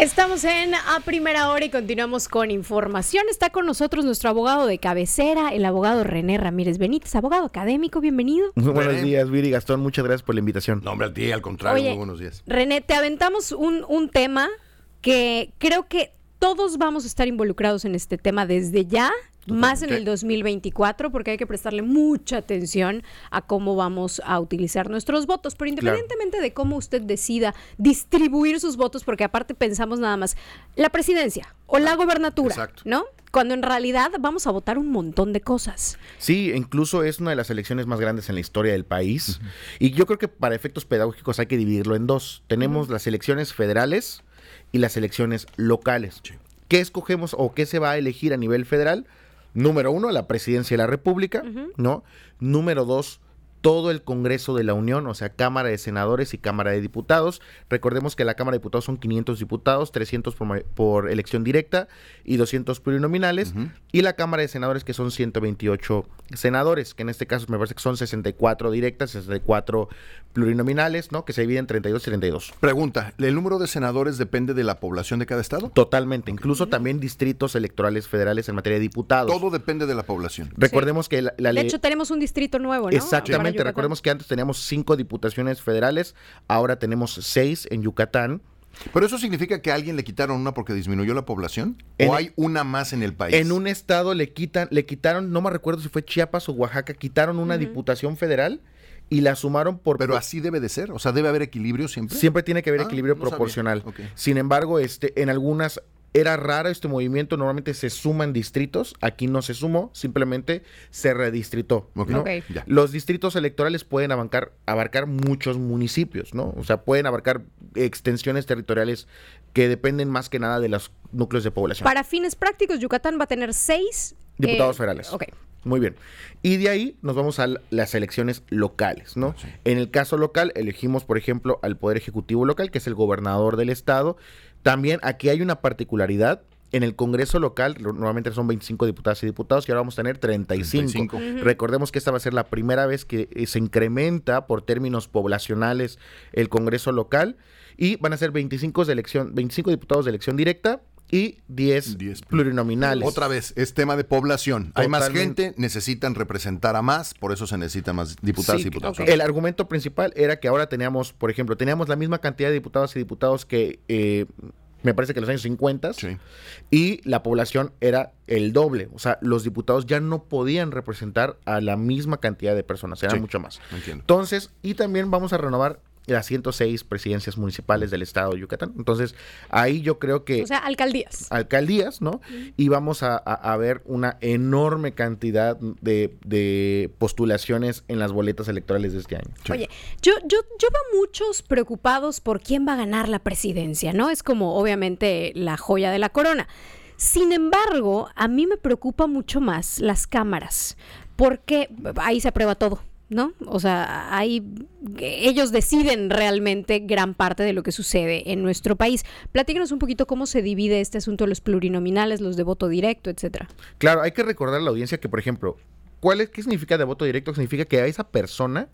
Estamos en A Primera Hora y continuamos con información. Está con nosotros nuestro abogado de cabecera, el abogado René Ramírez Benítez, abogado académico. Bienvenido. Muy buenos días, Viri Gastón. Muchas gracias por la invitación. No, hombre, a ti, al contrario, muy buenos días. René, te aventamos un, un tema que creo que todos vamos a estar involucrados en este tema desde ya más en el 2024, porque hay que prestarle mucha atención a cómo vamos a utilizar nuestros votos. Pero independientemente de cómo usted decida distribuir sus votos, porque aparte pensamos nada más la presidencia o la gobernatura, ¿no? Cuando en realidad vamos a votar un montón de cosas. Sí, incluso es una de las elecciones más grandes en la historia del país. Y yo creo que para efectos pedagógicos hay que dividirlo en dos. Tenemos las elecciones federales y las elecciones locales. ¿Qué escogemos o qué se va a elegir a nivel federal? Número uno, la presidencia de la República, ¿no? Número dos, todo el Congreso de la Unión, o sea, Cámara de Senadores y Cámara de Diputados. Recordemos que la Cámara de Diputados son 500 diputados, 300 por, elección directa y 200 plurinominales, y la Cámara de Senadores que son 128 senadores, que en este caso me parece que son 64 directas, 64 plurinominales, ¿no? Que se dividen en 32 y 32. Pregunta, ¿el número de senadores depende de la población de cada estado? Totalmente, incluso también distritos electorales federales en materia de diputados. Todo depende de la población. Recordemos que la, ley... De hecho, tenemos un distrito nuevo, ¿no? Exactamente recordemos que antes teníamos cinco diputaciones federales, ahora tenemos seis en Yucatán. ¿Pero eso significa que a alguien le quitaron una porque disminuyó la población? ¿O hay una más en el país? En un estado le quitan, le quitaron, no me recuerdo si fue Chiapas o Oaxaca, quitaron una diputación federal y la sumaron por... Pero así debe de ser, o sea, debe haber equilibrio siempre. Siempre tiene que haber ah, equilibrio proporcional. Sin embargo, este, en algunas era raro este movimiento, normalmente se suman distritos, aquí no se sumó, simplemente se redistritó. Los distritos electorales pueden abarcar, abarcar muchos municipios, ¿no? O sea, pueden abarcar extensiones territoriales que dependen más que nada de los núcleos de población. Para fines prácticos, Yucatán va a tener seis diputados eh, federales. Ok. Muy bien. Y de ahí nos vamos a las elecciones locales, ¿no? En el caso local, elegimos, por ejemplo, al Poder Ejecutivo local, que es el gobernador del estado, también aquí hay una particularidad. En el Congreso local, normalmente son 25 diputadas y diputados, y ahora vamos a tener 35. Recordemos que esta va a ser la primera vez que eh, se incrementa por términos poblacionales el Congreso local, y van a ser 25, de elección, 25 diputados de elección directa y 10, plurinominales. Otra vez, es tema de población. Hay más gente, necesitan representar a más, por eso se necesitan más diputados y diputados. El argumento principal era que ahora teníamos, por ejemplo, teníamos la misma cantidad de diputados y diputados que eh, me parece que en los años 50 y la población era el doble. O sea, los diputados ya no podían representar a la misma cantidad de personas, eran mucho más. Entonces, y también vamos a renovar las 106 presidencias municipales del estado de Yucatán. Entonces, ahí yo creo que... O sea, alcaldías. Alcaldías, ¿no? Y vamos a, ver una enorme cantidad de, postulaciones en las boletas electorales de este año. Oye, yo, yo, yo veo muchos preocupados por quién va a ganar la presidencia, ¿no? Es como obviamente la joya de la corona. Sin embargo, a mí me preocupa mucho más las cámaras, porque ahí se aprueba todo. ¿No? O sea, hay, ellos deciden realmente gran parte de lo que sucede en nuestro país. Platícanos un poquito cómo se divide este asunto de los plurinominales, los de voto directo, etcétera. Claro, hay que recordar a la audiencia que, por ejemplo, ¿cuál es, ¿qué significa de voto directo? Significa que a esa persona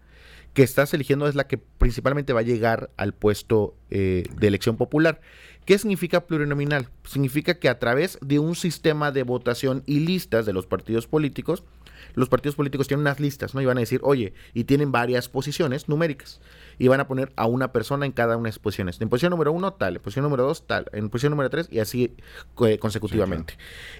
que estás eligiendo es la que principalmente va a llegar al puesto eh, de elección popular. ¿Qué significa plurinominal? Significa que a través de un sistema de votación y listas de los partidos políticos, los partidos políticos tienen unas listas, ¿no? Y van a decir, oye, y tienen varias posiciones numéricas. Y van a poner a una persona en cada una de las posiciones. En posición número uno, tal. En posición número dos, tal. En posición número tres, y así eh, consecutivamente.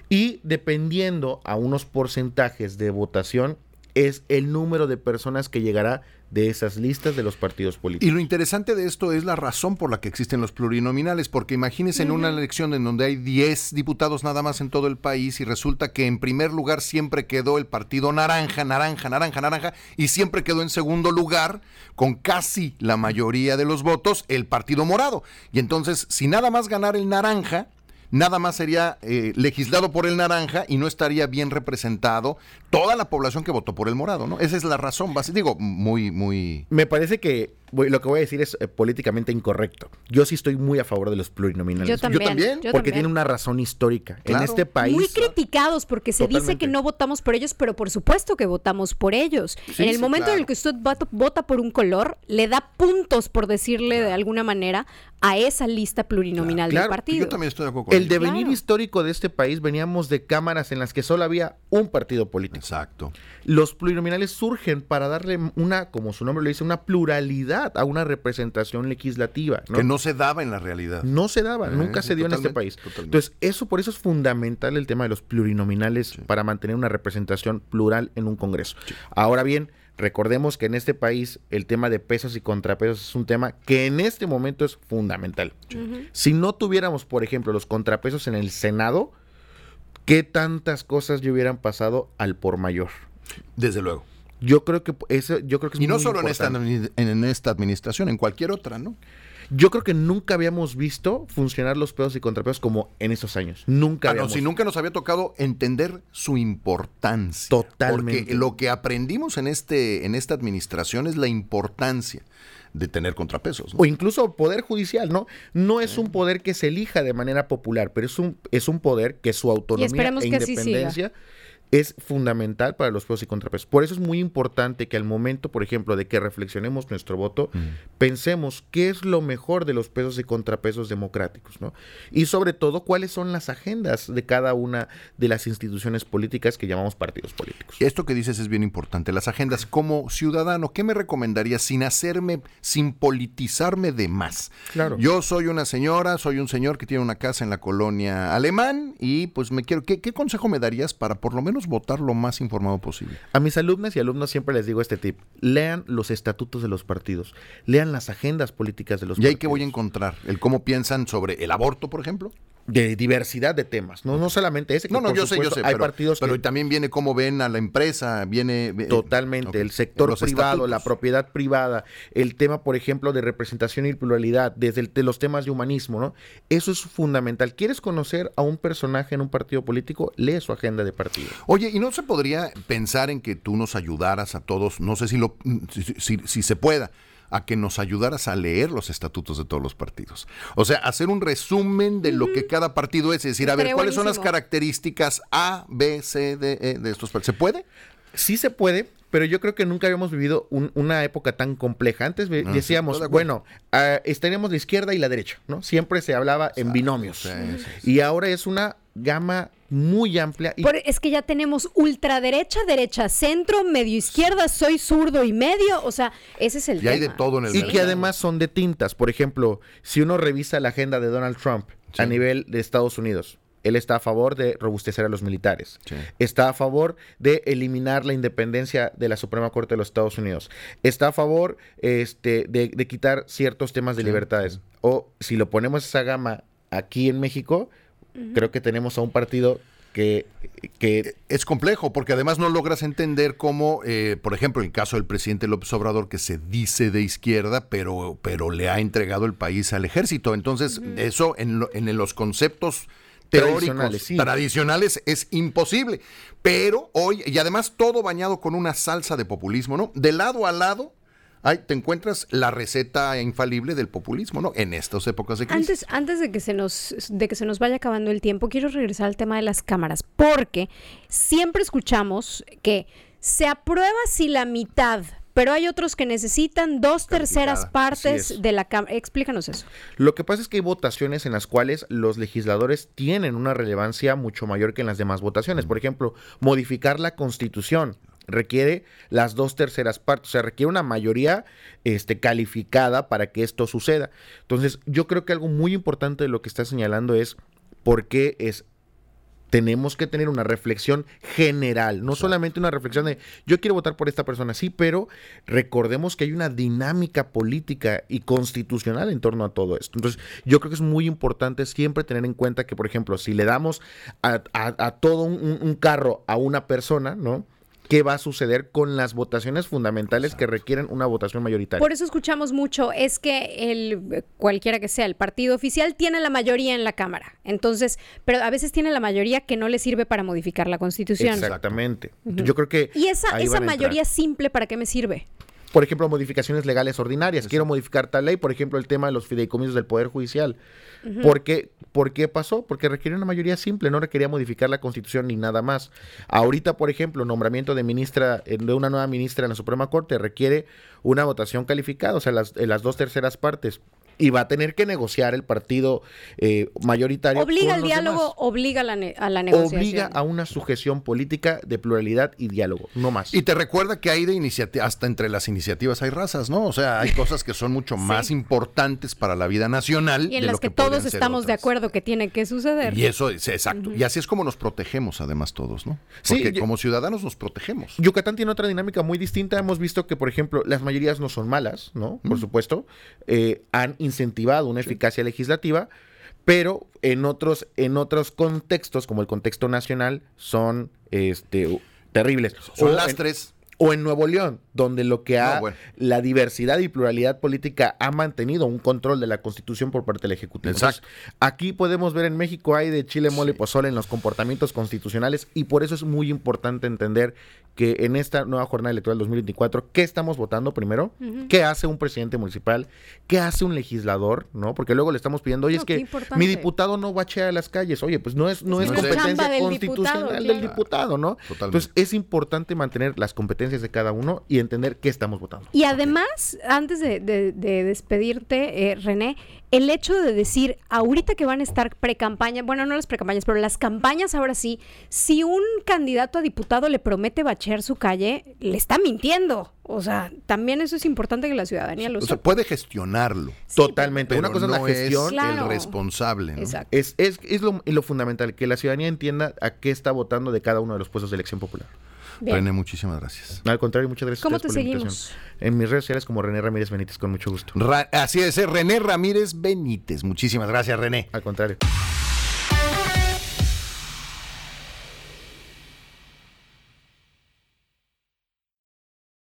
Y dependiendo a unos porcentajes de votación, es el número de personas que llegará de esas listas de los partidos políticos. Y lo interesante de esto es la razón por la que existen los plurinominales, porque imagínense en una elección en donde hay 10 diputados nada más en todo el país y resulta que en primer lugar siempre quedó el partido naranja, naranja, naranja, naranja, y siempre quedó en segundo lugar con casi la mayoría de los votos el partido morado. Y entonces, si nada más ganar el naranja, nada más sería eh, legislado por el naranja y no estaría bien representado toda la población que votó por el morado, ¿no? Esa es la razón, digo, muy, muy... Me parece que lo que voy a decir es eh, políticamente incorrecto. Yo sí estoy muy a favor de los plurinominales. Yo también. porque tiene una razón histórica. En este país. Muy criticados porque se dice que no votamos por ellos, pero por supuesto que votamos por ellos. en el momento en el que usted vota, por un color, le da puntos, por decirle de alguna manera, a esa lista plurinominal del partido. Yo también estoy de acuerdo con El devenir histórico de este país veníamos de cámaras en las que solo había un partido político. Exacto. Los plurinominales surgen para darle una, como su nombre lo dice, una pluralidad a una representación legislativa. Que no se daba en la realidad. No se daba, eh, nunca se dio en este país. Entonces, eso por eso es fundamental el tema de los plurinominales para mantener una representación plural en un Congreso. Ahora bien, Recordemos que en este país el tema de pesos y contrapesos es un tema que en este momento es fundamental. Si no tuviéramos, por ejemplo, los contrapesos en el Senado, ¿qué tantas cosas ya hubieran pasado al por mayor? Desde luego. Yo creo que eso, yo creo que es y no solo en esta, en esta administración, en cualquier otra, ¿no? Yo creo que nunca habíamos visto funcionar los pedos y contrapedos como en esos años. Nunca ah, habíamos. si nunca nos había tocado entender su importancia. Totalmente. Porque lo que aprendimos en, este, en esta administración es la importancia de tener contrapesos. O incluso poder judicial, ¿no? No es un poder que se elija de manera popular, pero es un, es un poder que su autonomía e independencia es fundamental para los pesos y contrapesos. Por eso es muy importante que al momento, por ejemplo, de que reflexionemos nuestro voto, mm. pensemos qué es lo mejor de los pesos y contrapesos democráticos, ¿no? Y sobre todo, cuáles son las agendas de cada una de las instituciones políticas que llamamos partidos políticos. Esto que dices es bien importante. Las agendas, como ciudadano, ¿qué me recomendarías sin hacerme, sin politizarme de más? Claro. Yo soy una señora, soy un señor que tiene una casa en la colonia alemán y pues me quiero, ¿qué, qué consejo me darías para por lo menos votar lo más informado posible. A mis alumnas y alumnos siempre les digo este tip. Lean los estatutos de los partidos. Lean las agendas políticas de los partidos. ¿Y ahí qué voy a encontrar? ¿El cómo piensan sobre el aborto, por ejemplo? De diversidad de temas, no, no solamente ese. no, no, yo sé, yo sé. Hay partidos pero también viene cómo ven a la empresa, viene... Totalmente, el sector privado, la propiedad privada, el tema, por ejemplo, de representación y pluralidad, desde los temas de humanismo, ¿no? Eso es fundamental. ¿Quieres conocer a un personaje en un partido político? Lee su agenda de partido. Oye, ¿y no se podría pensar en que tú nos ayudaras a todos, no sé si, lo, si se pueda, a que nos ayudaras a leer los estatutos de todos los partidos. O sea, hacer un resumen de lo que cada partido es, es decir, a ver, ¿cuáles son las características A, B, C, D, E de estos partidos? ¿Se puede? Sí se puede, pero yo creo que nunca habíamos vivido una época tan compleja. Antes ah, decíamos, bueno, uh, estaríamos de izquierda y la derecha, ¿no? Siempre se hablaba en binomios. y ahora es una gama muy amplia. Y... es que ya tenemos ultraderecha, derecha, centro, medio izquierda, soy zurdo y medio, o sea, ese es el y hay de todo en el Y que además son de tintas. Por ejemplo, si uno revisa la agenda de Donald Trump a nivel de Estados Unidos, él está a favor de robustecer a los militares. Está a favor de eliminar la independencia de la Suprema Corte de los Estados Unidos. Está a favor este, de, quitar ciertos temas de libertades. O si lo ponemos esa gama aquí en México, creo que tenemos a un partido que, que, es complejo, porque además no logras entender cómo, eh, por ejemplo, en el caso del presidente López Obrador, que se dice de izquierda, pero, pero le ha entregado el país al ejército. Entonces, eso en, en, los conceptos teóricos tradicionales, es imposible. Pero hoy, y además todo bañado con una salsa de populismo, ¿no? De lado a lado Ay, te encuentras la receta infalible del populismo, ¿no? En estas épocas de crisis. Antes, antes de que se nos, de que se nos vaya acabando el tiempo, quiero regresar al tema de las cámaras, porque siempre escuchamos que se aprueba si la mitad pero hay otros que necesitan dos terceras partes de la Cámara. Explícanos eso. Lo que pasa es que hay votaciones en las cuales los legisladores tienen una relevancia mucho mayor que en las demás votaciones. Por ejemplo, modificar la constitución requiere las dos terceras partes, o sea, requiere una mayoría este, calificada para que esto suceda. Entonces, yo creo que algo muy importante de lo que está señalando es por qué es tenemos que tener una reflexión general, no solamente una reflexión de yo quiero votar por esta persona, sí, pero recordemos que hay una dinámica política y constitucional en torno a todo esto. Entonces, yo creo que es muy importante siempre tener en cuenta que, por ejemplo, si le damos a, todo un, carro a una persona, ¿no? Qué va a suceder con las votaciones fundamentales que requieren una votación mayoritaria. Por eso escuchamos mucho, es que el cualquiera que sea el partido oficial tiene la mayoría en la Cámara. Entonces, pero a veces tiene la mayoría que no le sirve para modificar la Constitución. Exactamente. Yo creo que ¿Y esa, esa mayoría simple para qué me sirve? Por ejemplo, modificaciones legales ordinarias. Quiero modificar tal ley, por ejemplo, el tema de los fideicomisos del Poder Judicial. ¿Por, qué, ¿Por qué pasó? Porque requería una mayoría simple, no requería modificar la Constitución ni nada más. Ahorita, por ejemplo, nombramiento de ministra, eh, de una nueva ministra en la Suprema Corte requiere una votación calificada, o sea, las, eh, las dos terceras partes. Y va a tener que negociar el partido eh, mayoritario. Obliga con al los diálogo, demás. obliga a la, ne- a la negociación. Obliga a una sujeción política de pluralidad y diálogo, no más. Y te recuerda que hay de iniciativas, hasta entre las iniciativas hay razas, ¿no? O sea, hay cosas que son mucho más importantes para la vida nacional. Y en de las lo que, todos estamos de acuerdo que tiene que suceder. Y eso es exacto. Y así es como nos protegemos, además, todos, ¿no? Sí, Porque yo- como ciudadanos nos protegemos. Yucatán tiene otra dinámica muy distinta. Hemos visto que, por ejemplo, las mayorías no son malas, ¿no? Por supuesto. Eh, han incentivado una eficacia legislativa, pero en otros, en otros contextos, como el contexto nacional, son este, terribles. Son O lastres. O en Nuevo León, donde lo que ha No, bueno. la diversidad y pluralidad política ha mantenido un control de la Constitución por parte del Ejecutivo. Exacto. Entonces, aquí podemos ver en México hay de chile mole y pozole en los comportamientos constitucionales y por eso es muy importante entender que en esta nueva jornada electoral 2024, ¿qué estamos votando primero? ¿Qué hace un presidente municipal? ¿Qué hace un legislador? ¿No? Porque luego le estamos pidiendo, oye, No, es que importante. mi diputado no bachea las calles. Oye, pues no es, no es No es de- competencia del constitucional diputado, del diputado, ¿no? Totalmente. Entonces, es importante mantener las competencias de cada uno y entender qué estamos votando. Y además, antes de, de- de despedirte, eh, René, el hecho de decir, ahorita que van a estar pre-campaña, bueno, no las pre-campañas, pero las campañas ahora sí, si un candidato a diputado le promete bachear su calle, le está mintiendo. O sea, también eso es importante que la ciudadanía lo O sea, sepa. puede gestionarlo. Totalmente. Pero Una cosa no es la gestión. Claro. el responsable. ¿no? Exacto. Es, es, es lo, lo fundamental, que la ciudadanía entienda a qué está votando de cada uno de los puestos de elección popular. Bien. René, muchísimas gracias. Al contrario, muchas gracias a ¿Cómo te por la seguimos? invitación. En mis redes sociales como René Ramírez Benítez, con mucho gusto. Ra- así es, eh, René Ramírez Benítez. Muchísimas gracias, René. Al contrario.